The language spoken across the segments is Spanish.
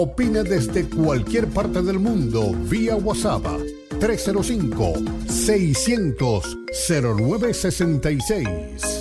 Opina desde cualquier parte del mundo vía WhatsApp 305 600 0966.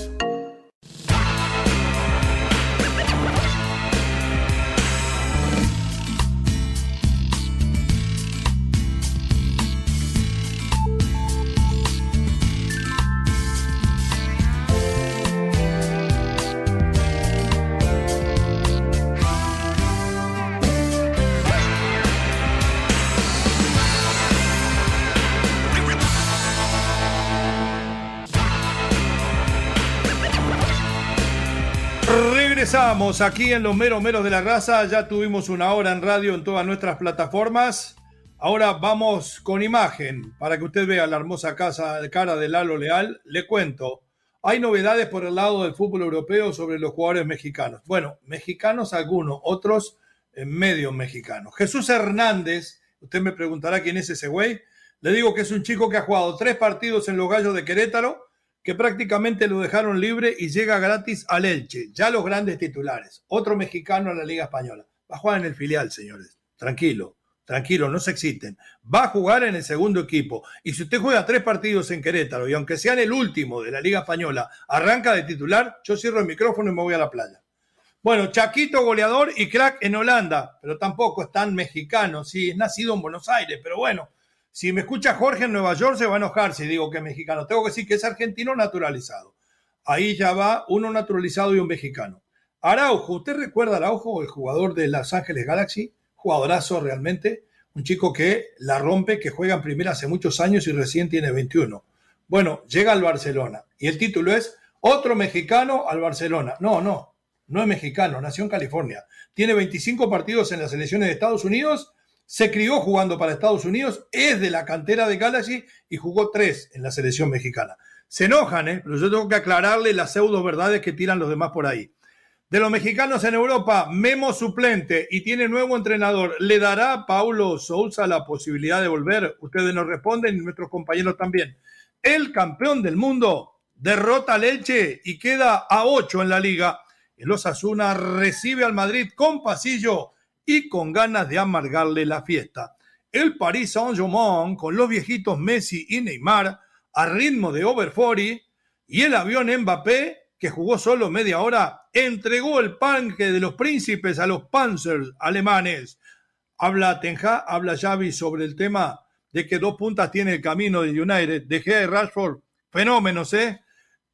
Aquí en los meros meros de la raza. Ya tuvimos una hora en radio en todas nuestras plataformas. Ahora vamos con imagen para que usted vea la hermosa casa, cara de Lalo Leal. Le cuento, hay novedades por el lado del fútbol europeo sobre los jugadores mexicanos. Bueno, mexicanos algunos, otros en medio mexicanos. Jesús Hernández, usted me preguntará quién es ese güey. Le digo que es un chico que ha jugado tres partidos en los Gallos de Querétaro que prácticamente lo dejaron libre y llega gratis al Elche. Ya los grandes titulares. Otro mexicano a la Liga Española. Va a jugar en el filial, señores. Tranquilo, tranquilo, no se exciten. Va a jugar en el segundo equipo. Y si usted juega tres partidos en Querétaro y aunque sea en el último de la Liga Española, arranca de titular, yo cierro el micrófono y me voy a la playa. Bueno, Chaquito goleador y crack en Holanda, pero tampoco es tan mexicano, sí, es nacido en Buenos Aires, pero bueno, si me escucha Jorge en Nueva York, se va a enojar si digo que es mexicano. Tengo que decir que es argentino naturalizado. Ahí ya va uno naturalizado y un mexicano. Araujo, ¿usted recuerda Araujo, el jugador de Los Ángeles Galaxy? Jugadorazo realmente. Un chico que la rompe, que juega en primera hace muchos años y recién tiene 21. Bueno, llega al Barcelona y el título es Otro mexicano al Barcelona. No, no, no es mexicano, nació en California. Tiene 25 partidos en las selecciones de Estados Unidos se crió jugando para Estados Unidos, es de la cantera de Galaxy y jugó tres en la selección mexicana. Se enojan, ¿eh? pero yo tengo que aclararle las pseudo verdades que tiran los demás por ahí. De los mexicanos en Europa, Memo suplente y tiene nuevo entrenador. ¿Le dará a Paulo Sousa la posibilidad de volver? Ustedes nos responden y nuestros compañeros también. El campeón del mundo derrota al Elche y queda a ocho en la liga. El Osasuna recibe al Madrid con pasillo y con ganas de amargarle la fiesta. El Paris Saint-Germain con los viejitos Messi y Neymar a ritmo de over 40 y el avión Mbappé que jugó solo media hora entregó el panque de los príncipes a los Panzers alemanes. Habla Tenja, habla Xavi sobre el tema de que dos puntas tiene el camino de United, de Gea y Rashford, fenómenos, ¿eh?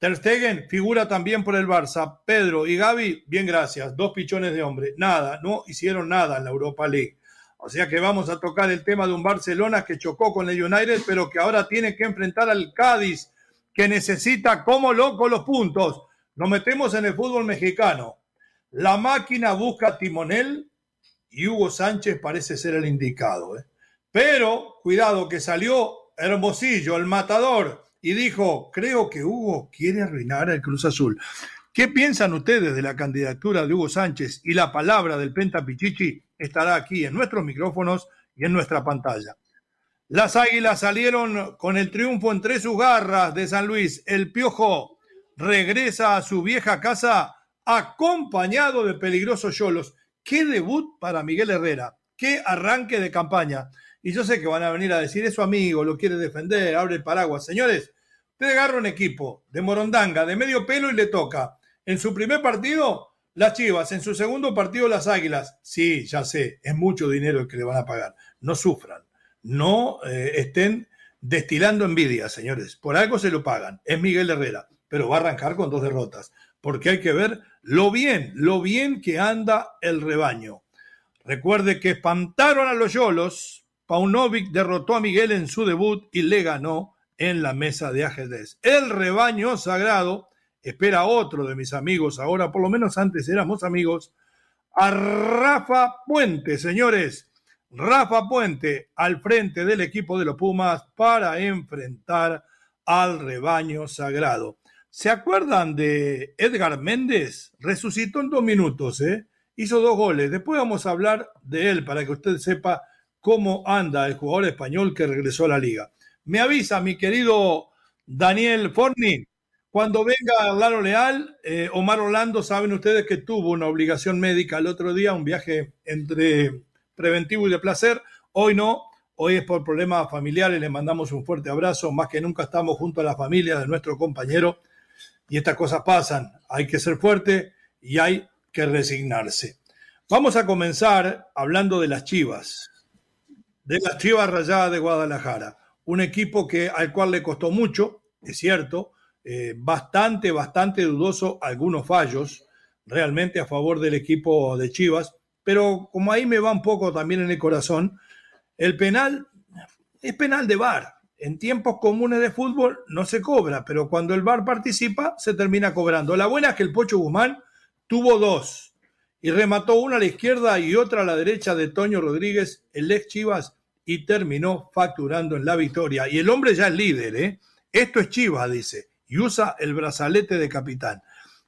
Ter Stegen figura también por el Barça. Pedro y Gaby, bien gracias. Dos pichones de hombre. Nada, no hicieron nada en la Europa League. O sea que vamos a tocar el tema de un Barcelona que chocó con el United, pero que ahora tiene que enfrentar al Cádiz, que necesita como loco los puntos. Nos metemos en el fútbol mexicano. La máquina busca timonel y Hugo Sánchez parece ser el indicado. ¿eh? Pero, cuidado, que salió Hermosillo, el matador, y dijo, creo que Hugo quiere arruinar el Cruz Azul. ¿Qué piensan ustedes de la candidatura de Hugo Sánchez? Y la palabra del Penta Pichichi estará aquí en nuestros micrófonos y en nuestra pantalla. Las Águilas salieron con el triunfo entre sus garras de San Luis. El Piojo regresa a su vieja casa acompañado de peligrosos yolos. Qué debut para Miguel Herrera. Qué arranque de campaña. Y yo sé que van a venir a decir eso, amigo, lo quiere defender, abre el paraguas. Señores, usted agarra un equipo de Morondanga, de medio pelo y le toca. En su primer partido, las Chivas. En su segundo partido, las Águilas. Sí, ya sé, es mucho dinero el que le van a pagar. No sufran. No eh, estén destilando envidia, señores. Por algo se lo pagan. Es Miguel Herrera. Pero va a arrancar con dos derrotas. Porque hay que ver lo bien, lo bien que anda el rebaño. Recuerde que espantaron a los Yolos, Paunovic derrotó a Miguel en su debut y le ganó en la mesa de ajedrez. El rebaño sagrado espera a otro de mis amigos, ahora por lo menos antes éramos amigos, a Rafa Puente, señores. Rafa Puente al frente del equipo de los Pumas para enfrentar al rebaño sagrado. ¿Se acuerdan de Edgar Méndez? Resucitó en dos minutos, ¿eh? Hizo dos goles. Después vamos a hablar de él para que usted sepa cómo anda el jugador español que regresó a la liga. Me avisa mi querido Daniel Forni, cuando venga Laro Leal, eh, Omar Orlando, saben ustedes que tuvo una obligación médica el otro día, un viaje entre preventivo y de placer. Hoy no, hoy es por problemas familiares, le mandamos un fuerte abrazo, más que nunca estamos junto a la familia de nuestro compañero. Y estas cosas pasan, hay que ser fuerte y hay que resignarse. Vamos a comenzar hablando de las Chivas, de las Chivas Rayadas de Guadalajara, un equipo que al cual le costó mucho, es cierto, eh, bastante, bastante dudoso algunos fallos realmente a favor del equipo de Chivas, pero como ahí me va un poco también en el corazón, el penal es penal de VAR. En tiempos comunes de fútbol no se cobra, pero cuando el VAR participa se termina cobrando. La buena es que el Pocho Guzmán tuvo dos y remató una a la izquierda y otra a la derecha de Toño Rodríguez, el ex Chivas, y terminó facturando en la victoria. Y el hombre ya es líder, ¿eh? Esto es Chivas, dice, y usa el brazalete de capitán.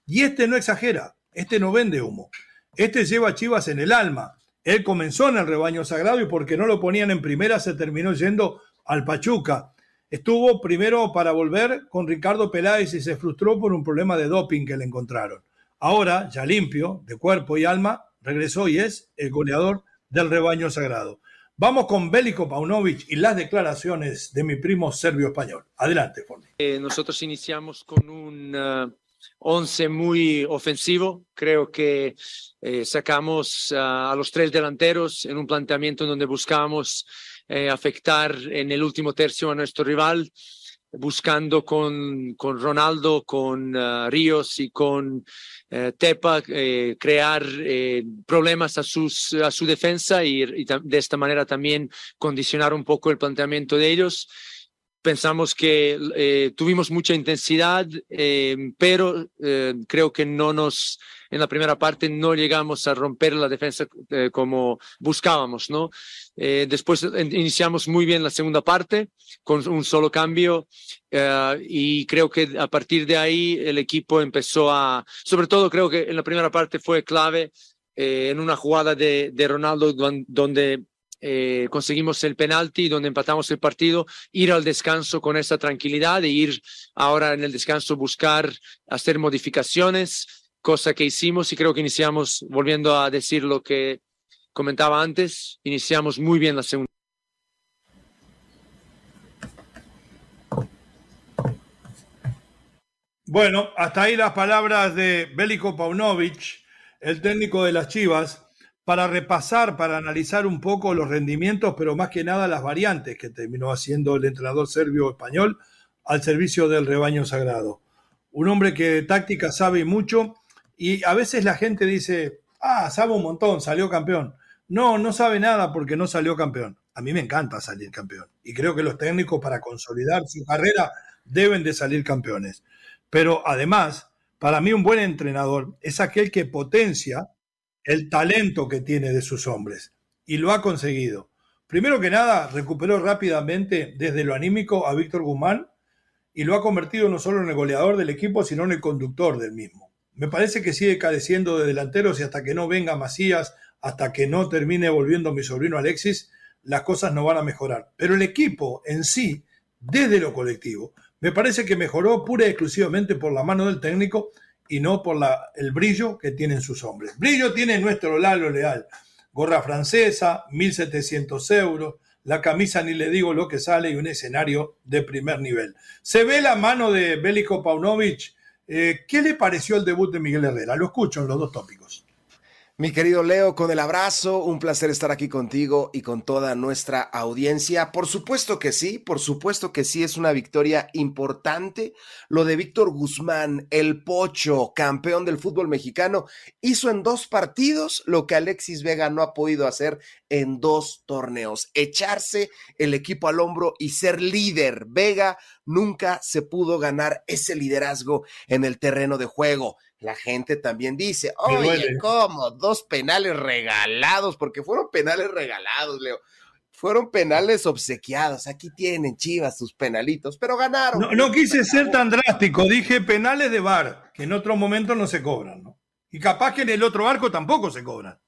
Y este no exagera, este no vende humo. Este lleva Chivas en el alma. Él comenzó en el rebaño sagrado y porque no lo ponían en primera se terminó yendo al Pachuca. Estuvo primero para volver con Ricardo Peláez y se frustró por un problema de doping que le encontraron. Ahora, ya limpio, de cuerpo y alma, regresó y es el goleador del rebaño sagrado. Vamos con Bélico Paunovic y las declaraciones de mi primo serbio español. Adelante, Forni. Eh, nosotros iniciamos con un uh, once muy ofensivo. Creo que eh, sacamos uh, a los tres delanteros en un planteamiento donde buscamos eh, afectar en el último tercio a nuestro rival buscando con, con Ronaldo, con uh, Ríos y con uh, Tepa eh, crear eh, problemas a, sus, a su defensa y, y de esta manera también condicionar un poco el planteamiento de ellos. Pensamos que eh, tuvimos mucha intensidad, pero creo que no nos en la primera parte no llegamos a romper la defensa eh, como buscábamos, ¿no? Eh, después iniciamos muy bien la segunda parte con un solo cambio eh, y creo que a partir de ahí el equipo empezó a, sobre todo creo que en la primera parte fue clave eh, en una jugada de, de Ronaldo donde eh, conseguimos el penalti, donde empatamos el partido, ir al descanso con esa tranquilidad e ir ahora en el descanso buscar hacer modificaciones cosa que hicimos y creo que iniciamos, volviendo a decir lo que comentaba antes, iniciamos muy bien la segunda. Bueno, hasta ahí las palabras de Bélico Paunovic, el técnico de las Chivas, para repasar, para analizar un poco los rendimientos, pero más que nada las variantes que terminó haciendo el entrenador serbio-español al servicio del rebaño sagrado. Un hombre que de táctica sabe mucho y a veces la gente dice, ah, sabe un montón, salió campeón. No, no sabe nada porque no salió campeón. A mí me encanta salir campeón. Y creo que los técnicos para consolidar su carrera deben de salir campeones. Pero además, para mí un buen entrenador es aquel que potencia el talento que tiene de sus hombres. Y lo ha conseguido. Primero que nada, recuperó rápidamente desde lo anímico a Víctor Guzmán y lo ha convertido no solo en el goleador del equipo, sino en el conductor del mismo. Me parece que sigue careciendo de delanteros y hasta que no venga Macías, hasta que no termine volviendo mi sobrino Alexis, las cosas no van a mejorar. Pero el equipo en sí, desde lo colectivo, me parece que mejoró pura y exclusivamente por la mano del técnico y no por el brillo que tienen sus hombres. Brillo tiene nuestro Lalo Leal. Gorra francesa, 1.700 euros, la camisa ni le digo lo que sale y un escenario de primer nivel. Se ve la mano de Bélico Paunovic eh, ¿Qué le pareció el debut de Miguel Herrera? Lo escucho en los dos tópicos. Mi querido Leo, con el abrazo, un placer estar aquí contigo y con toda nuestra audiencia. Por supuesto que sí, por supuesto que sí, es una victoria importante. Lo de Víctor Guzmán, el pocho, campeón del fútbol mexicano, hizo en dos partidos lo que Alexis Vega no ha podido hacer en dos torneos, echarse el equipo al hombro y ser líder. Vega nunca se pudo ganar ese liderazgo en el terreno de juego la gente también dice, oye, ¿cómo? Dos penales regalados, porque fueron penales regalados, Leo. Fueron penales obsequiados. Aquí tienen Chivas sus penalitos, pero ganaron. No, no quise ser tan drástico, dije penales de bar, que en otro momento no se cobran, ¿no? Y capaz que en el otro arco tampoco se cobran.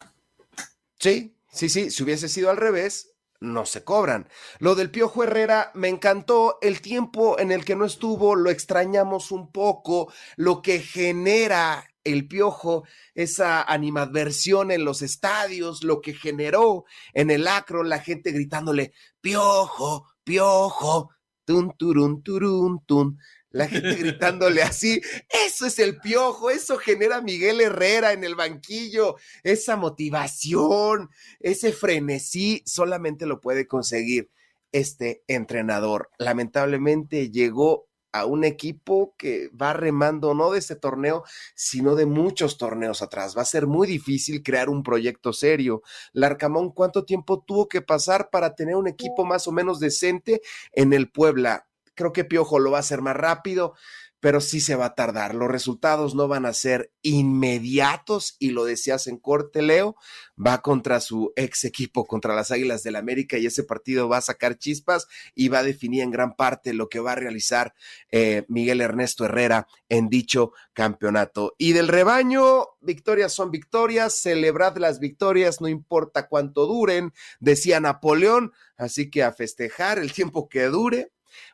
Sí, sí, sí, si hubiese sido al revés, no se cobran. Lo del Piojo Herrera me encantó, el tiempo en el que no estuvo lo extrañamos un poco, lo que genera el Piojo, esa animadversión en los estadios, lo que generó en el acro la gente gritándole, Piojo, Piojo, tun, turun, turun, tun la gente gritándole así. Eso es el piojo, eso genera Miguel Herrera en el banquillo, esa motivación, ese frenesí, solamente lo puede conseguir este entrenador. Lamentablemente llegó a un equipo que va remando no de ese torneo, sino de muchos torneos atrás. Va a ser muy difícil crear un proyecto serio. Larcamón, ¿cuánto tiempo tuvo que pasar para tener un equipo más o menos decente en el Puebla? Creo que Piojo lo va a hacer más rápido, pero sí se va a tardar. Los resultados no van a ser inmediatos y lo decías en corte, Leo, va contra su ex equipo, contra las Águilas del América y ese partido va a sacar chispas y va a definir en gran parte lo que va a realizar eh, Miguel Ernesto Herrera en dicho campeonato. Y del rebaño, victorias son victorias, celebrad las victorias, no importa cuánto duren, decía Napoleón, así que a festejar el tiempo que dure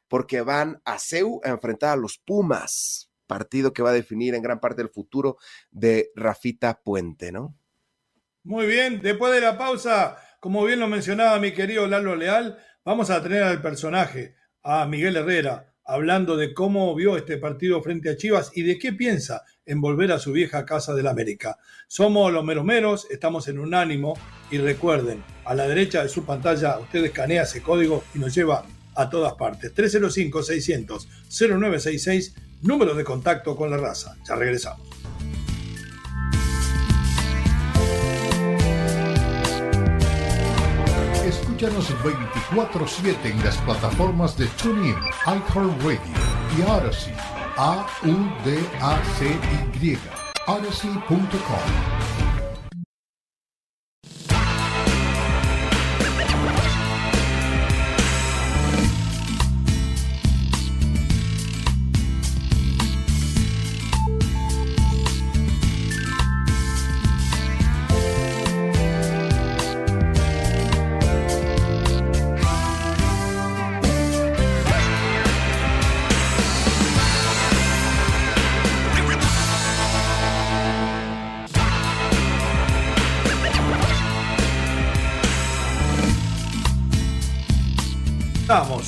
porque van a CEU a enfrentar a los Pumas, partido que va a definir en gran parte el futuro de Rafita Puente, ¿no? Muy bien, después de la pausa, como bien lo mencionaba mi querido Lalo Leal, vamos a tener al personaje, a Miguel Herrera, hablando de cómo vio este partido frente a Chivas y de qué piensa en volver a su vieja casa del América. Somos los meros meros, estamos en unánimo y recuerden, a la derecha de su pantalla usted escanea ese código y nos lleva a todas partes. 305-600-0966, número de contacto con la raza. Ya regresamos. Escúchanos 24-7 en las plataformas de TuneIn, iHeartRadio y Odyssey. A-U-D-A-C-Y. Odyssey.com.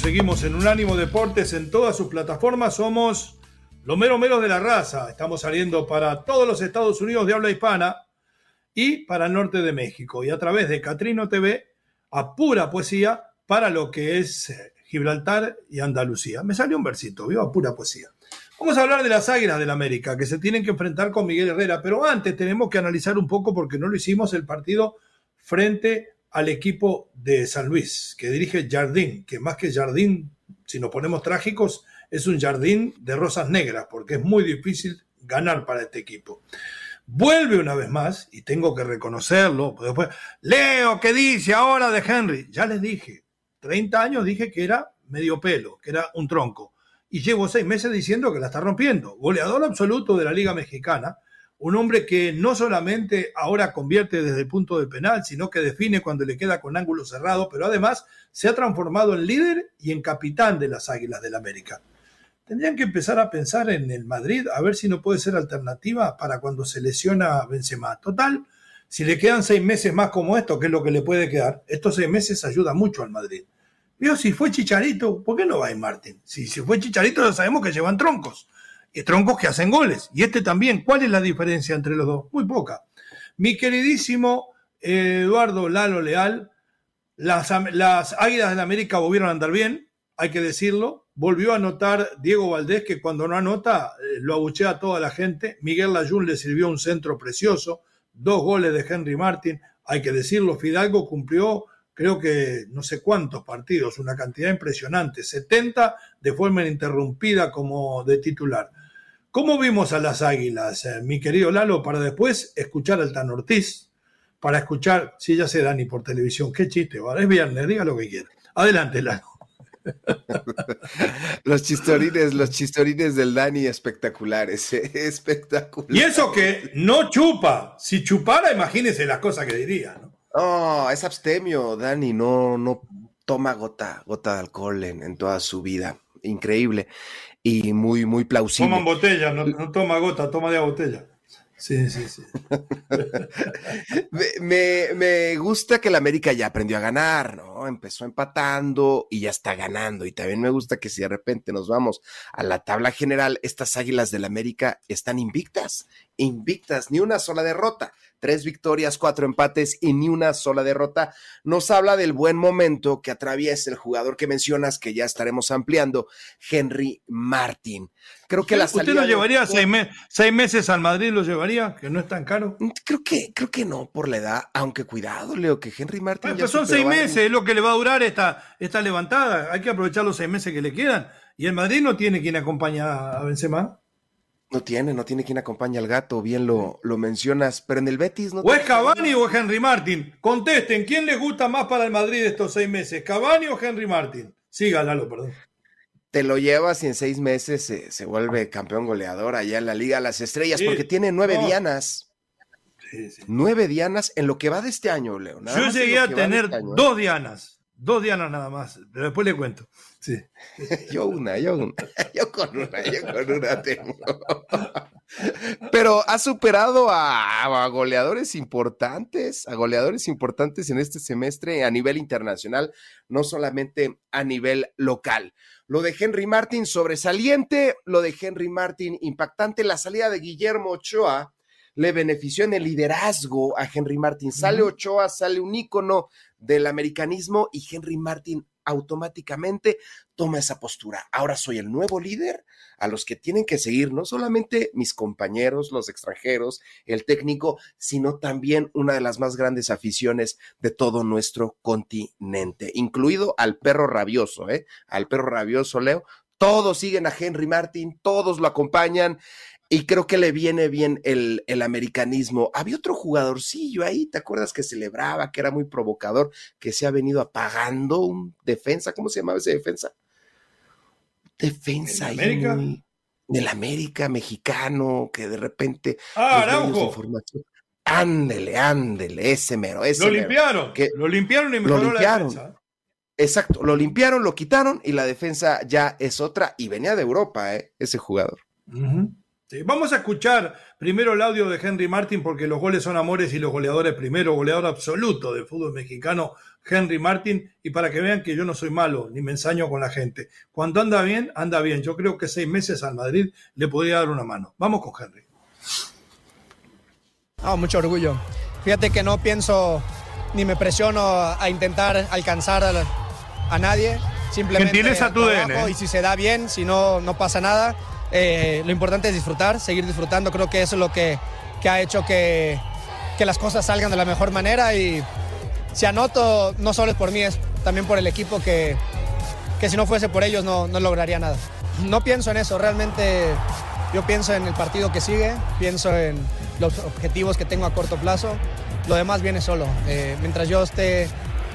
seguimos en Unánimo Deportes en todas sus plataformas. Somos los mero meros de la raza. Estamos saliendo para todos los Estados Unidos de habla hispana y para el norte de México. Y a través de Catrino TV, a pura poesía para lo que es eh, Gibraltar y Andalucía. Me salió un versito, viva pura poesía. Vamos a hablar de las Águilas del América, que se tienen que enfrentar con Miguel Herrera, pero antes tenemos que analizar un poco, porque no lo hicimos, el partido frente al equipo de San Luis, que dirige Jardín, que más que Jardín, si nos ponemos trágicos, es un jardín de rosas negras, porque es muy difícil ganar para este equipo. Vuelve una vez más, y tengo que reconocerlo, Leo, ¿qué dice ahora de Henry? Ya les dije, 30 años dije que era medio pelo, que era un tronco, y llevo seis meses diciendo que la está rompiendo. Goleador absoluto de la Liga Mexicana, un hombre que no solamente ahora convierte desde el punto de penal, sino que define cuando le queda con ángulo cerrado, pero además se ha transformado en líder y en capitán de las Águilas del América. Tendrían que empezar a pensar en el Madrid, a ver si no puede ser alternativa para cuando se lesiona Benzema. Total, si le quedan seis meses más como esto, que es lo que le puede quedar, estos seis meses ayuda mucho al Madrid. Vio, si fue Chicharito, ¿por qué no va a Martín? Si, si fue Chicharito ya sabemos que llevan troncos troncos que hacen goles. Y este también. ¿Cuál es la diferencia entre los dos? Muy poca. Mi queridísimo Eduardo Lalo Leal, las, las Águilas de la América volvieron a andar bien, hay que decirlo. Volvió a anotar Diego Valdés, que cuando no anota eh, lo abuchea a toda la gente. Miguel Layún le sirvió un centro precioso. Dos goles de Henry Martin, hay que decirlo. Fidalgo cumplió creo que no sé cuántos partidos, una cantidad impresionante, 70 de forma ininterrumpida como de titular. ¿Cómo vimos a las águilas, eh, mi querido Lalo, para después escuchar al Tan Ortiz? Para escuchar, si ya se Dani por televisión, qué chiste, ¿vale? es viernes, diga lo que quiera. Adelante, Lalo. los chistorines, los chistorines del Dani espectaculares, eh, espectaculares. Y eso que no chupa. Si chupara, imagínese las cosas que diría, ¿no? No, es abstemio, Dani, no, no toma gota, gota de alcohol en, toda su vida. Increíble y muy, muy plausible. Toma botella, no, no toma gota, toma de botella. Sí, sí, sí. me, me, gusta que el América ya aprendió a ganar, ¿no? Empezó empatando y ya está ganando. Y también me gusta que si de repente nos vamos a la tabla general, estas águilas del América están invictas, invictas, ni una sola derrota tres victorias, cuatro empates y ni una sola derrota, nos habla del buen momento que atraviesa el jugador que mencionas, que ya estaremos ampliando, Henry Martin. Creo que la ¿Usted lo llevaría seis, meses al Madrid? ¿Lo llevaría? ¿Que no es tan caro? Mm, creo que, creo que no, por la edad, aunque cuidado, Leo, que Henry Martin. pues son seis meses, es lo que le va a durar esta, esta levantada. Hay que aprovechar los seis meses que le quedan. Y el Madrid no tiene quien acompaña a Benzema. No tiene, no tiene quien acompaña al gato, bien lo, lo mencionas, pero en el Betis no. ¿O es Cavani o es Henry Martin? Contesten, ¿quién les gusta más para el Madrid estos seis meses? ¿Cavani o Henry Martin? Sí, Lalo, perdón. Te lo llevas y en seis meses se, vuelve campeón goleador allá en la Liga de las Estrellas, porque tiene nueve dianas. Sí, sí. Nueve dianas en lo que va de este año, Leo. Yo llegué a tener este ¿eh? dos dianas, dos dianas nada más, pero después le cuento. Sí. Yo una, yo una, yo con una, yo con una tengo. Pero ha superado a, goleadores importantes, a goleadores importantes en este semestre a nivel internacional, no solamente a nivel local. Lo de Henry Martin sobresaliente, lo de Henry Martin impactante, la salida de Guillermo Ochoa le benefició en el liderazgo a Henry Martin. Sale Ochoa, sale un ícono del americanismo y Henry Martin automáticamente toma esa postura. Ahora soy el nuevo líder a los que tienen que seguir no solamente mis compañeros, los extranjeros, el técnico, sino también una de las más grandes aficiones de todo nuestro continente, incluido al perro rabioso, ¿eh? Al perro rabioso, Leo. Todos siguen a Henry Martin, todos lo acompañan. Y creo que le viene bien el, el, americanismo. Había otro jugadorcillo ahí, ¿te acuerdas que celebraba, que era muy provocador, que se ha venido apagando un defensa? ¿Cómo se llamaba ese defensa? Defensa ¿En América? del América mexicano, que de repente. Ah, Araujo. Ándele, ándele, ese mero, ese Lo limpiaron, que lo limpiaron y mejoró lo limpiaron. la defensa. Exacto, lo limpiaron, lo quitaron y la defensa ya es otra y venía de Europa, ¿eh? ese jugador. Vamos a escuchar primero el audio de Henry Martin porque los goles son amores y los goleadores primero, goleador absoluto del fútbol mexicano, Henry Martin, y para que vean que yo no soy malo ni me ensaño con la gente. Cuando anda bien, anda bien. Yo creo que seis meses al Madrid le podría dar una mano. Vamos con Henry. Ah, mucho orgullo. Fíjate que no pienso ni me presiono a intentar alcanzar a, nadie. Simplemente a tu DN. y si se da bien, si no, no pasa nada eh, lo importante es disfrutar, seguir disfrutando. Creo que eso es lo que, ha hecho que, las cosas salgan de la mejor manera. Y si anoto, no solo es por mí, es también por el equipo que, si no fuese por ellos no, no lograría nada. No pienso en eso, realmente yo pienso en el partido que sigue, pienso en los objetivos que tengo a corto plazo. Lo demás viene solo. Eh, mientras yo esté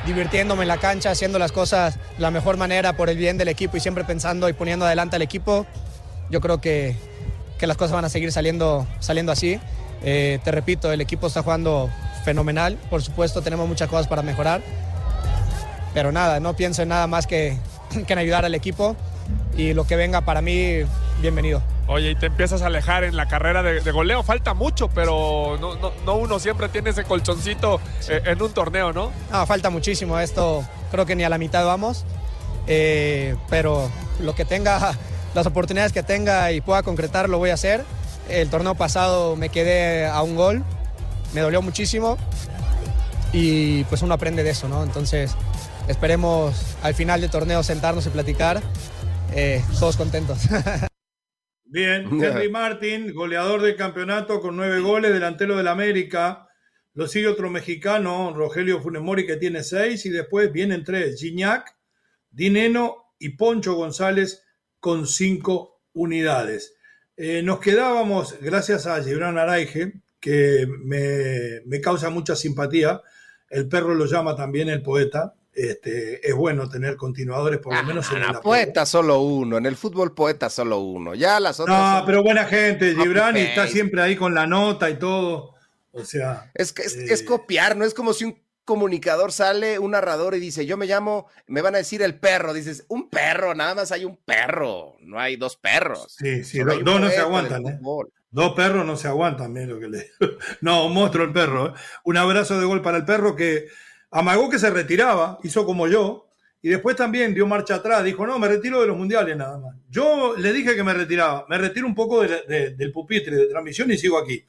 divirtiéndome en la cancha, haciendo las cosas de la mejor manera por el bien del equipo y siempre pensando y poniendo adelante al equipo, yo creo que, las cosas van a seguir saliendo, saliendo así. Eh, te repito, el equipo está jugando fenomenal. Por supuesto, tenemos muchas cosas para mejorar. Pero nada, no pienso en nada más que, en ayudar al equipo. Y lo que venga para mí, bienvenido. Oye, y te empiezas a alejar en la carrera de, goleo. Falta mucho, pero no, uno siempre tiene ese colchoncito eh, en un torneo, ¿no? No, falta muchísimo. Esto creo que ni a la mitad vamos. Eh, pero lo que tenga las oportunidades que tenga y pueda concretar lo voy a hacer. El torneo pasado me quedé a un gol, me dolió muchísimo y pues uno aprende de eso, ¿no? Entonces esperemos al final del torneo sentarnos y platicar, eh, todos contentos. Bien, Henry Martin, goleador del campeonato con nueve goles, delantero del América. Lo sigue otro mexicano, Rogelio Funemori, que tiene seis, y después vienen tres, Gignac, Dineno y Poncho González, con cinco unidades. Eh, nos quedábamos, gracias a Gibran Araige, que me, me, causa mucha simpatía. El perro lo llama también el poeta. Este, es bueno tener continuadores, por lo ah, menos en el poeta solo uno, en el fútbol poeta solo uno. Ya las otras. No, pero buena gente, Gibran, y está siempre ahí con la nota y todo. O sea. Es, es, es eh, copiar, no es como si un comunicador sale, un narrador y dice, yo me llamo, me van a decir el perro. Dices, un perro, nada más hay un perro, no hay dos perros. Sí, sí, dos, no se aguantan. ¿eh? Dos perros no se aguantan, lo que le No, un monstruo el perro. ¿eh? Un abrazo de gol para el perro que amagó que se retiraba, hizo como yo, y después también dio marcha atrás, dijo, no, me retiro de los mundiales nada más. Yo le dije que me retiraba, me retiro un poco del pupitre de transmisión y sigo aquí.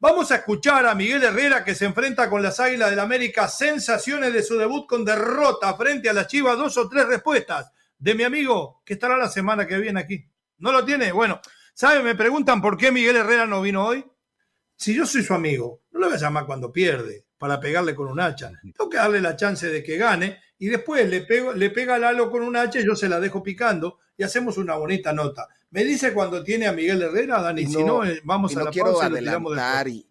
Vamos a escuchar a Miguel Herrera que se enfrenta con las Águilas del América. Sensaciones de su debut con derrota frente a la Chivas. Dos o tres respuestas de mi amigo que estará la semana que viene aquí. ¿No lo tiene? Bueno, ¿sabe? Me preguntan por qué Miguel Herrera no vino hoy. Si yo soy su amigo, no lo voy a llamar cuando pierde para pegarle con un hacha. Tengo que darle la chance de que gane y después le, pego, le pega al halo con un hacha y yo se la dejo picando y hacemos una bonita nota. Me dice cuando tiene a Miguel Herrera, Dani, si no, eh, vamos a la quiero pausa adelantar y,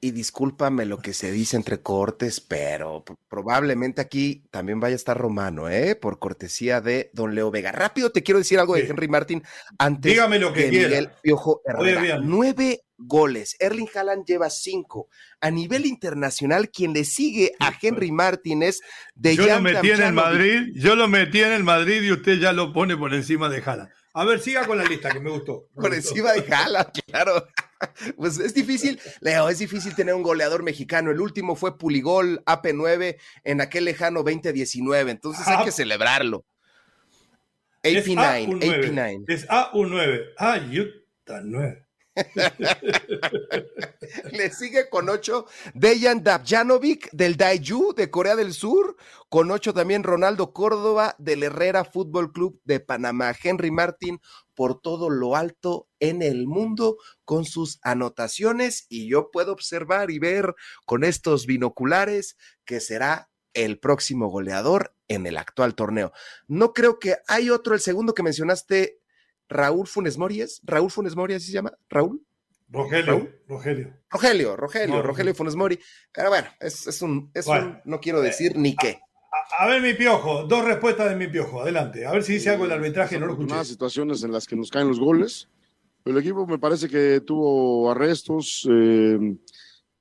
y discúlpame lo que se dice entre cortes, pero probablemente aquí también vaya a estar Romano, ¿eh? Por cortesía de Don Leo Vega. Rápido te quiero decir algo de Henry Martin antes Dígame lo que de Miguel Piojo Herrera. Nueve goles. Erling Haaland lleva cinco. A nivel internacional, quien le sigue a Henry Martin es de Yo lo metí en el Madrid, yo lo metí en el Madrid y usted ya lo pone por encima de Haaland. A ver, siga con la lista que me gustó. Por encima de Jala, claro. Pues es difícil, Leo, es difícil tener un goleador mexicano. El último fue Puligol AP9 en aquel lejano 2019, entonces hay que celebrarlo. AP9, AP9. Es A19. Ah, Utah 9. Le sigue con ocho Dejan Dabjanovic del Daiju de Corea del Sur. Con ocho también Ronaldo Córdoba del Herrera Fútbol Club de Panamá. Henry Martin por todo lo alto en el mundo con sus anotaciones. Y yo puedo observar y ver con estos binoculares que será el próximo goleador en el actual torneo. No creo que hay otro, el segundo que mencionaste, Raúl Funes Mori Raúl Funes Mori, ¿así se llama? ¿Raúl? Rogelio, Rogelio. Rogelio, Rogelio, Rogelio Funes Mori. Pero bueno, es, un, es un, no quiero decir ni qué. A, ver, mi piojo, dos respuestas de mi piojo, adelante. A ver si dice algo el arbitraje, no lo escuché. situaciones en las que nos caen los goles. El equipo me parece que tuvo arrestos, eh,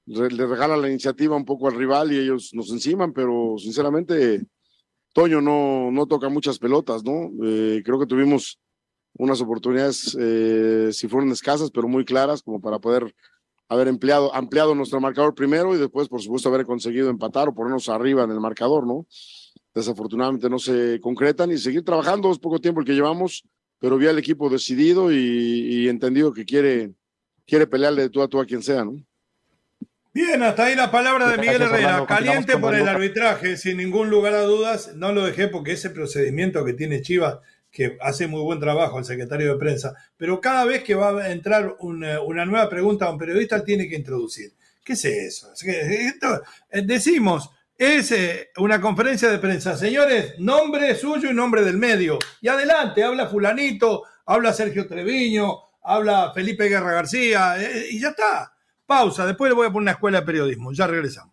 le regala la iniciativa un poco al rival y ellos nos enciman, pero sinceramente Toño no, no toca muchas pelotas, ¿no? Eh, creo que tuvimos unas oportunidades, eh, si fueron escasas, pero muy claras, como para poder haber empleado, ampliado nuestro marcador primero y después, por supuesto, haber conseguido empatar o ponernos arriba en el marcador, ¿no? Desafortunadamente no se concretan y seguir trabajando, es poco tiempo el que llevamos, pero vi al equipo decidido y, entendido que quiere, quiere pelearle de tú a tú a quien sea, ¿no? Bien, hasta ahí la palabra de Miguel Herrera. Caliente por el arbitraje, sin ningún lugar a dudas. No lo dejé porque ese procedimiento que tiene Chivas que hace muy buen trabajo el secretario de prensa, pero cada vez que va a entrar una, nueva pregunta a un periodista, tiene que introducir. ¿Qué es eso? Eh, decimos, es eh, una conferencia de prensa. Señores, nombre suyo y nombre del medio. Y adelante, habla fulanito, habla Sergio Treviño, habla Felipe Guerra García, eh, y ya está. Pausa, después le voy a poner una escuela de periodismo. Ya regresamos.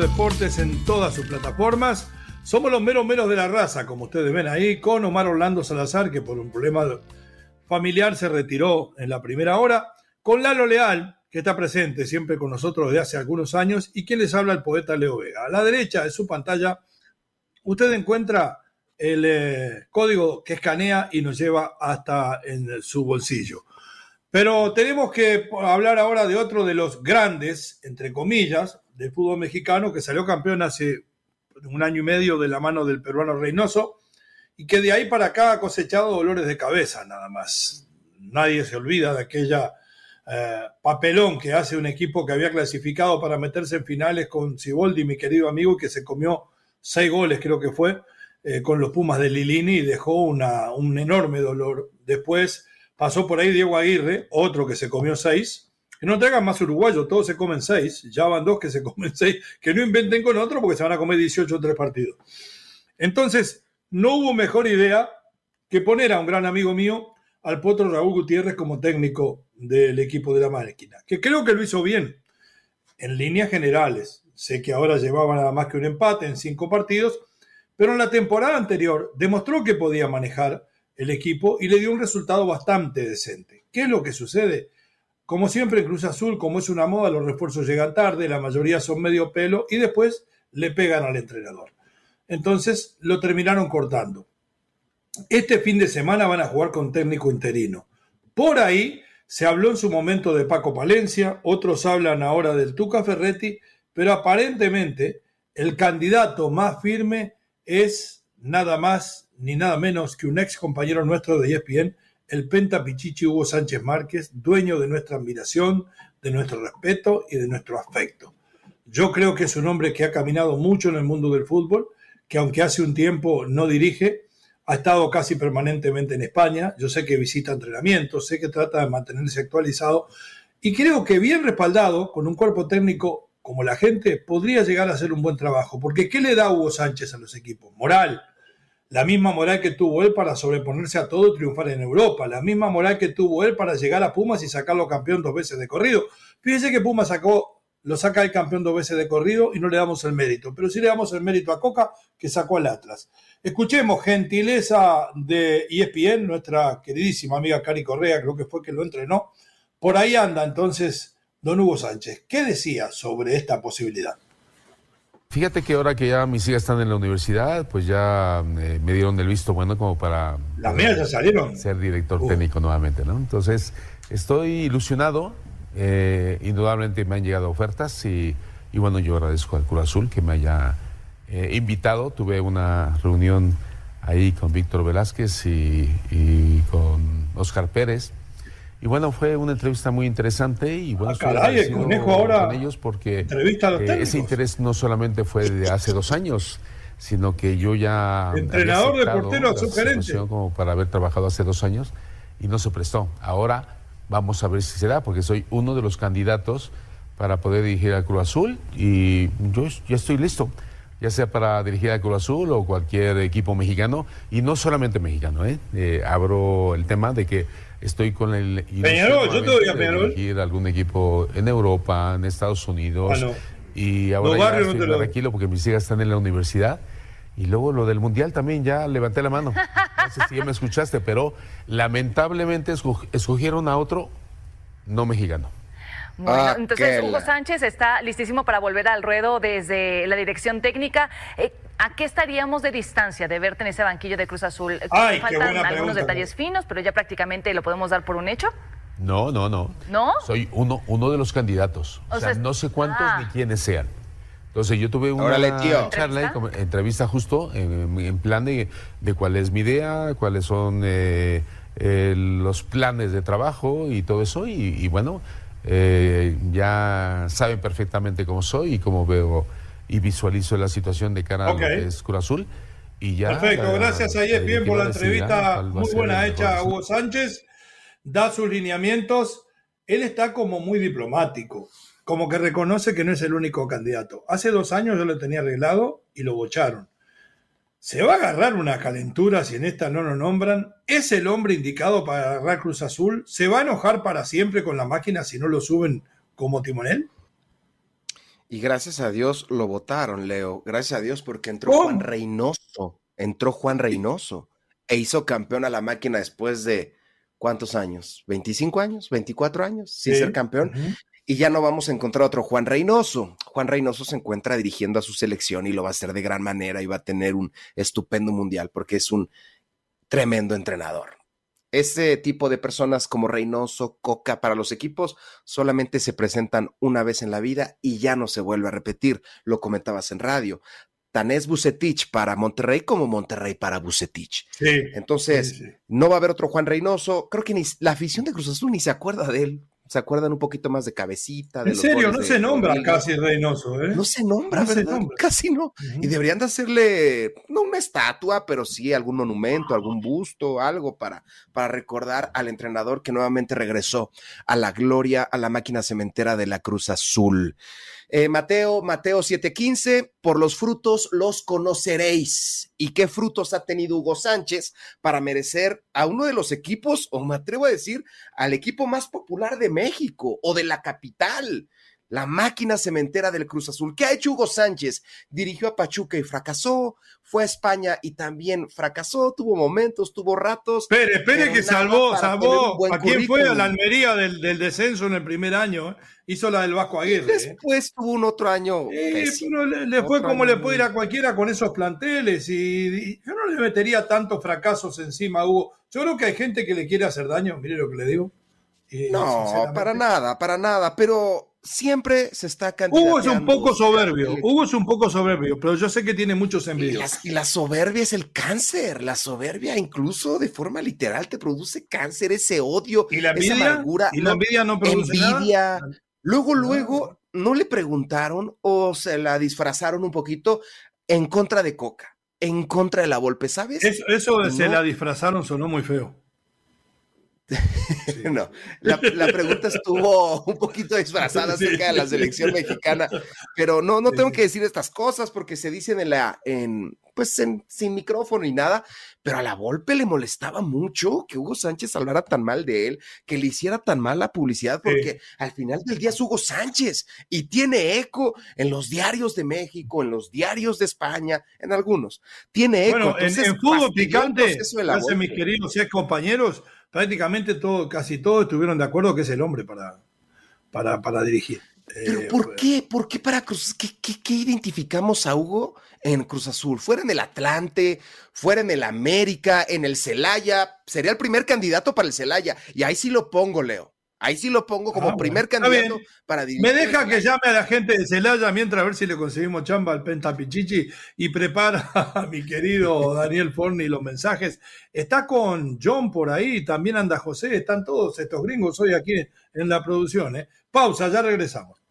Deportes en todas sus plataformas. Somos los meros meros de la raza, como ustedes ven ahí, con Omar Orlando Salazar, que por un problema familiar se retiró en la primera hora, con Lalo Leal, que está presente siempre con nosotros desde hace algunos años, y quien les habla el poeta Leo Vega. A la derecha de su pantalla, usted encuentra el eh, código que escanea y nos lleva hasta en su bolsillo. Pero tenemos que hablar ahora de otro de los grandes, entre comillas, del fútbol mexicano, que salió campeón hace un año y medio de la mano del peruano Reynoso, y que de ahí para acá ha cosechado dolores de cabeza nada más. Nadie se olvida de aquella eh, papelón que hace un equipo que había clasificado para meterse en finales con Ciboldi, mi querido amigo, que se comió seis goles, creo que fue, eh, con los Pumas de Lilini y dejó una, un enorme dolor. Después pasó por ahí Diego Aguirre, otro que se comió seis. No traigan más uruguayos, todos se comen seis. Ya van dos que se comen seis. Que no inventen con otro porque se van a comer 18 en tres partidos. Entonces, no hubo mejor idea que poner a un gran amigo mío, al potro Raúl Gutiérrez, como técnico del equipo de la máquina. Que creo que lo hizo bien en líneas generales. Sé que ahora llevaba nada más que un empate en cinco partidos pero en la temporada anterior demostró que podía manejar el equipo y le dio un resultado bastante decente. ¿Qué es lo que sucede? Como siempre en Cruz Azul, como es una moda, los refuerzos llegan tarde, la mayoría son medio pelo y después le pegan al entrenador. Entonces lo terminaron cortando. Este fin de semana van a jugar con técnico interino. Por ahí se habló en su momento de Paco Palencia, otros hablan ahora del Tuca Ferretti, pero aparentemente el candidato más firme es nada más ni nada menos que un ex compañero nuestro de ESPN, el Penta Pichichi Hugo Sánchez Márquez, dueño de nuestra admiración, de nuestro respeto y de nuestro afecto. Yo creo que es un hombre que ha caminado mucho en el mundo del fútbol, que aunque hace un tiempo no dirige, ha estado casi permanentemente en España. Yo sé que visita entrenamientos, sé que trata de mantenerse actualizado y creo que bien respaldado, con un cuerpo técnico como la gente, podría llegar a hacer un buen trabajo. Porque ¿qué le da Hugo Sánchez a los equipos? Moral. La misma moral que tuvo él para sobreponerse a todo y triunfar en Europa. La misma moral que tuvo él para llegar a Pumas y sacarlo campeón dos veces de corrido. Fíjese que Pumas sacó, lo saca el campeón dos veces de corrido y no le damos el mérito. Pero sí le damos el mérito a Coca, que sacó al Atlas. Escuchemos gentileza de ESPN, nuestra queridísima amiga Cari Correa, creo que fue que lo entrenó. Por ahí anda entonces Don Hugo Sánchez, ¿qué decía sobre esta posibilidad? Fíjate que ahora que ya mis hijas están en la universidad, pues ya eh, me dieron el visto bueno como para... Las mías ya salieron. Ser director técnico nuevamente, ¿no? Entonces, estoy ilusionado. Eh, indudablemente me han llegado ofertas y, bueno, yo agradezco al Cruz Azul que me haya eh, invitado. Tuve una reunión ahí con Víctor Velázquez y, y con Oscar Pérez y bueno, fue una entrevista muy interesante y bueno, ah, caray, el conejo ahora con ellos porque eh, ese interés no solamente fue de hace dos años, sino que yo ya entrenador de portero sugerente como para haber trabajado hace dos años y no se prestó. Ahora vamos a ver si será porque soy uno de los candidatos para poder dirigir al Cruz Azul y yo ya estoy listo ya sea para dirigir al Cruz Azul o cualquier equipo mexicano, y no solamente mexicano, ¿eh? eh abro el tema de que estoy con el... Peñarol, yo te a Peñarol. Algún equipo en Europa, en Estados Unidos. Ah, y ahora ya estoy no tranquilo porque mis hijas están en la universidad. Y luego lo del Mundial también, ya levanté la mano. No sé si ya me escuchaste, pero lamentablemente escogieron a otro no mexicano. Bueno, ah, entonces Hugo Sánchez está listísimo para volver al ruedo desde la dirección técnica. Eh, ¿A qué estaríamos de distancia de verte en ese banquillo de Cruz Azul? Faltan algunos detalles finos, pero ya prácticamente lo podemos dar por un hecho. No, no, no. ¿No? Soy uno, uno de los candidatos. O, sea, no sé cuántos ah. ni quiénes sean. Entonces yo tuve una charla, ¿Entrevista? entrevista justo en, plan de, de, cuál es mi idea, cuáles son eh, eh, los planes de trabajo y todo eso. y bueno, eh, ya saben perfectamente cómo soy y cómo veo y visualizo la situación de cara a Cruz Azul. Y ya, Perfecto, gracias a bien por la entrevista muy buena hecha a Hugo Sánchez. Da sus lineamientos. Él está como muy diplomático, como que reconoce que no es el único candidato. Hace dos años yo lo tenía arreglado y lo bocharon. ¿Se va a agarrar una calentura si en esta no lo nombran? ¿Es el hombre indicado para agarrar Cruz Azul? ¿Se va a enojar para siempre con la máquina si no lo suben como timonel? Y gracias a Dios lo votaron, Leo. Gracias a Dios porque entró Juan Reynoso. Entró Juan Reynoso e hizo campeón a la máquina después de ¿cuántos años? ¿25 años? ¿24 años sin ser campeón? Y ya no vamos a encontrar otro Juan Reynoso. Juan Reynoso se encuentra dirigiendo a su selección y lo va a hacer de gran manera y va a tener un estupendo mundial porque es un tremendo entrenador. Ese tipo de personas como Reynoso, Coca para los equipos solamente se presentan una vez en la vida y ya no se vuelve a repetir. Lo comentabas en radio. Tan es Bucetich para Monterrey como Monterrey para Bucetich. Entonces, no va a haber otro Juan Reynoso. Creo que ni la afición de Cruz Azul ni se acuerda de él se acuerdan un poquito más de cabecita. en serio, no se nombra casi Reynoso, ¿eh? No se nombra, ¿verdad? Casi no. Y deberían de hacerle, no una estatua, pero sí algún monumento, algún busto, algo para, para recordar al entrenador que nuevamente regresó a la gloria, a la máquina cementera de la Cruz Azul. Eh, Mateo, Mateo 7:15, por los frutos los conoceréis. ¿Y qué frutos ha tenido Hugo Sánchez para merecer a uno de los equipos, o me atrevo a decir, al equipo más popular de México o de la capital? La máquina cementera del Cruz Azul. ¿Qué ha hecho Hugo Sánchez? Dirigió a Pachuca y fracasó, fue a España y también fracasó, tuvo momentos, tuvo ratos. Espere, espere que salvó, salvó. ¿A quién fue? A la Almería del, descenso en el primer año. ¿eh? Hizo la del Vasco Aguirre. ¿eh? Después tuvo un otro año. le, fue como le puede ir a cualquiera con esos planteles. Y, yo no le metería tantos fracasos encima a Hugo. Yo creo que hay gente que le quiere hacer daño, mire lo que le digo. no, para nada, para nada. Pero siempre se está Hugo es un poco soberbio, Hugo es un poco soberbio, pero yo sé que tiene muchos envidios. Y, la soberbia es el cáncer, la soberbia incluso de forma literal te produce cáncer, ese odio, ¿Y la envidia? esa amargura. ¿Y la envidia no produce envidia. Luego, luego, no le preguntaron o se la disfrazaron un poquito en contra de Coca, en contra de la Volpe, ¿sabes? Eso, de se la disfrazaron sonó muy feo. no, la, pregunta estuvo un poquito disfrazada acerca de la selección mexicana, pero no, no tengo que decir estas cosas porque se dicen en la, en, pues sin micrófono y nada, pero a la Volpe le molestaba mucho que Hugo Sánchez hablara tan mal de él, que le hiciera tan mal la publicidad, porque al final del día es Hugo Sánchez y tiene eco en los diarios de México, en los diarios de España, en algunos. Tiene eco. Bueno, en, fútbol picante, hace mis queridos y compañeros, prácticamente todo, casi todos estuvieron de acuerdo que es el hombre para, para, para dirigir. Pero eh, ¿por qué? ¿Por qué para Cruz? ¿Qué, qué, identificamos a Hugo en Cruz Azul? Fuera en el Atlante, fuera en el América, en el Celaya. Sería el primer candidato para el Celaya. Y ahí sí lo pongo, Leo. Ahí sí lo pongo como ah, primer candidato para dirigir. Me deja que llame a la gente de Celaya mientras a ver si le conseguimos chamba al Penta Pichichi y prepara a mi querido Daniel Forni los mensajes. Está con John por ahí, también anda José, están todos estos gringos hoy aquí en la producción. ¿eh? Pausa, ya regresamos.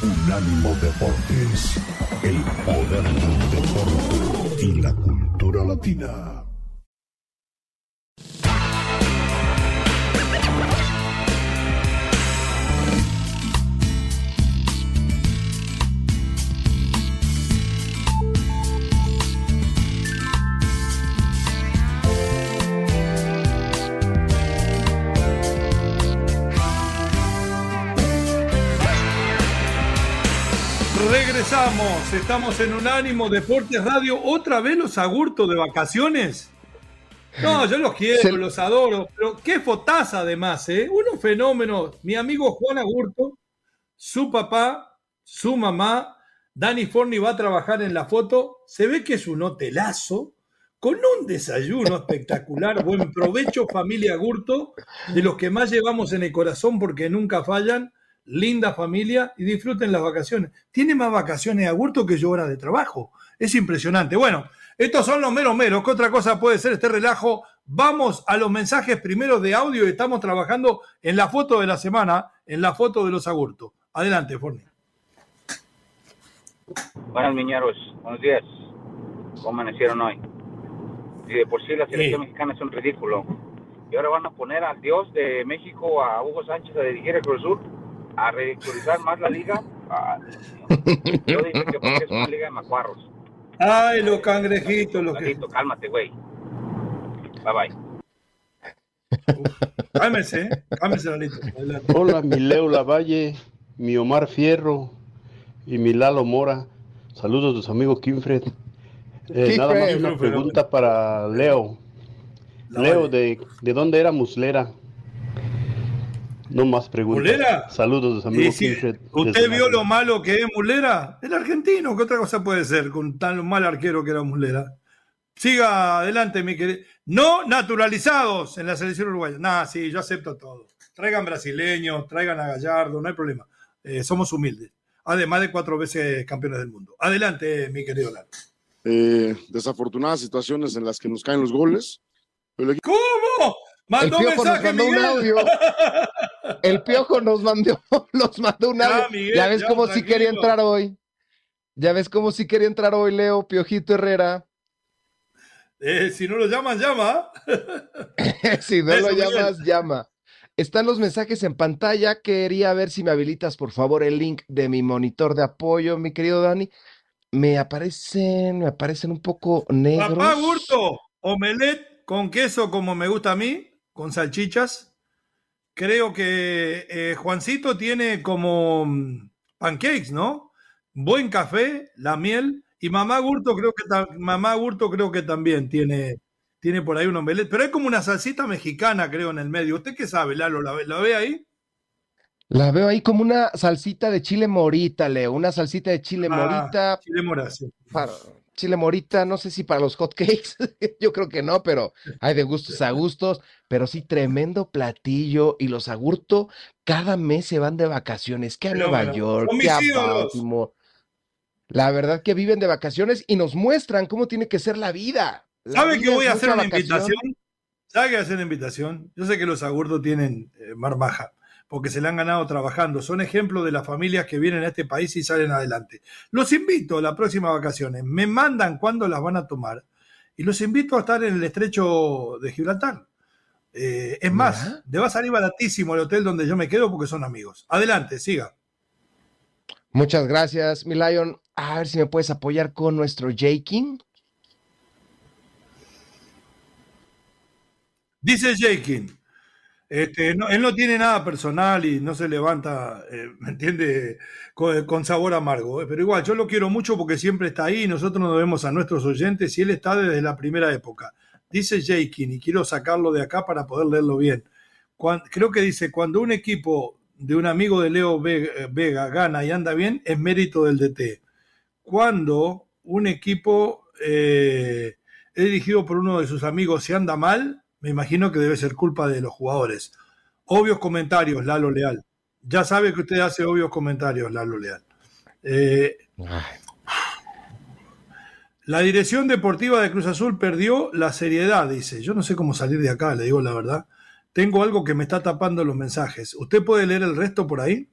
Unánimo Deportes, el poder del deporte y la cultura latina. Regresamos, estamos en Unánimo Deportes Radio. ¿Otra vez los Agurto de vacaciones? No, yo los quiero, los adoro, pero qué fotaza además, ¿eh? Unos fenómenos. Mi amigo Juan Agurto, su papá, su mamá, Dani Forni va a trabajar en la foto. Se ve que es un hotelazo, con un desayuno espectacular. Buen provecho, familia Agurto, de los que más llevamos en el corazón porque nunca fallan linda familia y disfruten las vacaciones. Tiene más vacaciones a Agurto que yo hora de trabajo. Es impresionante. Bueno, estos son los meros meros. ¿Qué otra cosa puede ser este relajo? Vamos a los mensajes primeros de audio y estamos trabajando en la foto de la semana, en la foto de los Agurto. Adelante, Forni. Buenas, miñeros. Buenos días. ¿Cómo amanecieron hoy? Y de por sí la selección mexicana es un ridículo. Y ahora van a poner al dios de México, a Hugo Sánchez, a dirigir el Cruz Sur a ridiculizar más la liga. Ah, yo dije que porque es una liga de macuarros. Ay, los cangrejitos, los que... Cálmate, güey. Bye bye. Cámese, cámese, Lalito. Hola, mi Leo Lavalle, mi Omar Fierro y mi Lalo Mora. Saludos de su amigo Kimfred. Eh, nada más una pregunta para Leo. Leo, ¿de, ¿de dónde era Muslera? No más preguntas. ¿Mulera? Saludos de su amigo Kimfred. ¿Usted vio lo malo que es Mulera? El argentino, ¿qué otra cosa puede ser con tan mal arquero que era Mulera? Siga adelante, mi querido. No naturalizados en la selección uruguaya. Nada, sí, yo acepto todo. Traigan brasileños, traigan a Gallardo, no hay problema. Eh, somos humildes. Además de cuatro veces campeones del mundo. Adelante, mi querido Lalo. Eh, desafortunadas situaciones en las que nos caen los goles. ¿Cómo? Mandó un mensaje, mandó un audio. El Piojo nos mandó, nos mandó un audio. Ya, ves cómo sí quería entrar hoy. Ya ves cómo sí quería entrar hoy, Leo, Piojito Herrera. Eh, si no lo llamas, llama. si no lo llamas, llama. Están los mensajes en pantalla. Quería ver si me habilitas, por favor, el link de mi monitor de apoyo, mi querido Dani. Me aparecen, me aparecen un poco negros. Papá Gurto, omelet con queso como me gusta a mí, con salchichas. Creo que eh, Juancito tiene como mm, pancakes, ¿no? Buen café, la miel y mamá Gurto creo que mamá Gurto creo que también tiene, tiene por ahí un omelette, pero hay como una salsita mexicana, creo, en el medio. ¿Usted qué sabe, Lalo? ¿La, la ve ahí? La veo ahí como una salsita de chile morita, Leo, una salsita de chile ah, morita. Chile morita, chile morita, no sé si para los hot cakes, yo creo que no, pero hay de gustos a gustos, pero sí tremendo platillo y los agurto cada mes se van de vacaciones, que a Nueva York, que a Baltimore, la verdad que viven de vacaciones y nos muestran cómo tiene que ser la vida. ¿Sabe que voy a hacer una invitación? ¿Sabe que voy a hacer una invitación? Yo sé que los agurdos tienen eh, marmaja, porque se le han ganado trabajando. Son ejemplos de las familias que vienen a este país y salen adelante. Los invito a las próximas vacaciones. Me mandan cuándo las van a tomar y los invito a estar en el estrecho de Gibraltar. Eh, es más, le va a salir baratísimo el hotel donde yo me quedo porque son amigos. Adelante, siga. Muchas gracias, mi Lion. A ver si me puedes apoyar con nuestro Jakin. Dice Jakin, este, él no tiene nada personal y no se levanta, eh, ¿me entiende? Con, sabor amargo. Eh, pero igual, yo lo quiero mucho porque siempre está ahí y nosotros nos debemos a nuestros oyentes y él está desde la primera época. Dice Jakin, y quiero sacarlo de acá para poder leerlo bien. creo que dice, cuando un equipo de un amigo de Leo Vega gana y anda bien, es mérito del DT cuando un equipo eh, es dirigido por uno de sus amigos se anda mal, me imagino que debe ser culpa de los jugadores. Obvios comentarios, Lalo Leal. Ya sabe que usted hace obvios comentarios, Lalo Leal. Eh, la dirección deportiva de Cruz Azul perdió la seriedad, dice. Yo no sé cómo salir de acá, le digo la verdad. Tengo algo que me está tapando los mensajes. ¿Usted puede leer el resto por ahí?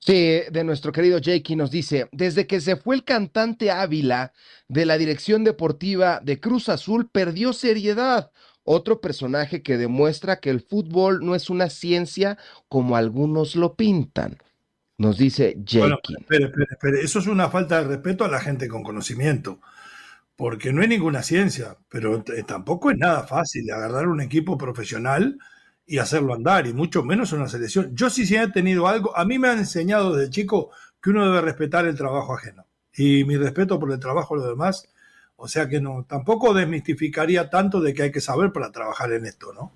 Sí, de nuestro querido Jakey nos dice, desde que se fue el cantante Ávila de la dirección deportiva de Cruz Azul, perdió seriedad. Otro personaje que demuestra que el fútbol no es una ciencia como algunos lo pintan. Nos dice Jakey. espere, espere, espere. Eso es una falta de respeto a la gente con conocimiento, porque no es ninguna ciencia, pero tampoco es nada fácil agarrar un equipo profesional y hacerlo andar, y mucho menos una selección. Yo sí, sí he tenido algo, a mí me han enseñado desde chico que uno debe respetar el trabajo ajeno. Y mi respeto por el trabajo de los demás, o sea que no, tampoco desmistificaría tanto de que hay que saber para trabajar en esto, ¿no?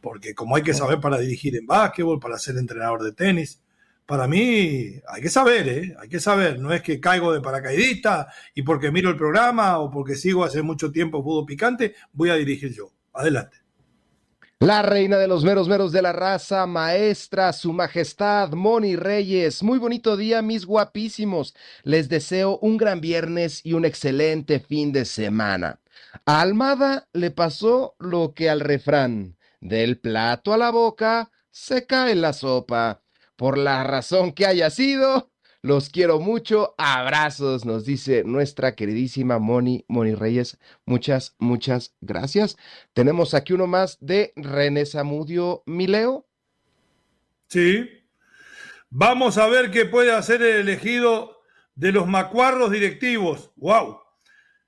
Porque como hay que saber para dirigir en básquetbol, para ser entrenador de tenis, para mí hay que saber, ¿eh? Hay que saber, no es que caigo de paracaidista y porque miro el programa o porque sigo hace mucho tiempo fútbol picante, voy a dirigir yo. Adelante. La reina de los meros meros de la raza, maestra, su majestad, Moni Reyes. Muy bonito día, mis guapísimos. Les deseo un gran viernes y un excelente fin de semana. A Almada le pasó lo que al refrán. Del plato a la boca se cae la sopa. Por la razón que haya sido, los quiero mucho. Abrazos, nos dice nuestra queridísima Moni, Moni Reyes. Muchas, muchas gracias. Tenemos aquí uno más de René Zamudio Mileo. Sí. Vamos a ver qué puede hacer el elegido de los macuarros directivos. ¡Wow!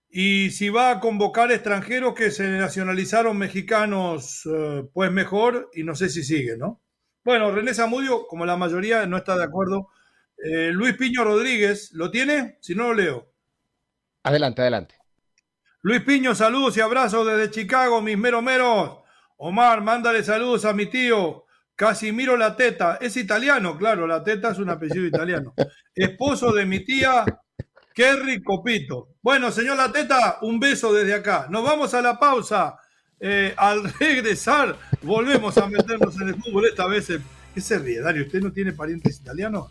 Y si va a convocar extranjeros que se nacionalizaron mexicanos, eh, pues mejor, y no sé si sigue, ¿no? Bueno, René Zamudio, como la mayoría, no está de acuerdo. Eh, Luis Piño Rodríguez, ¿lo tiene? Si no, lo leo. Adelante, adelante. Luis Piño, saludos y abrazos desde Chicago, mis mero meros. Omar, mándale saludos a mi tío Casimiro La Teta. Es italiano, claro, La Teta es un apellido italiano. Esposo de mi tía Kerry Copito. Bueno, señor La Teta, un beso desde acá. Nos vamos a la pausa. Eh, al regresar, volvemos a meternos en el fútbol. Esta vez, ¿qué se ríe, Dario? ¿Usted no tiene parientes italianos?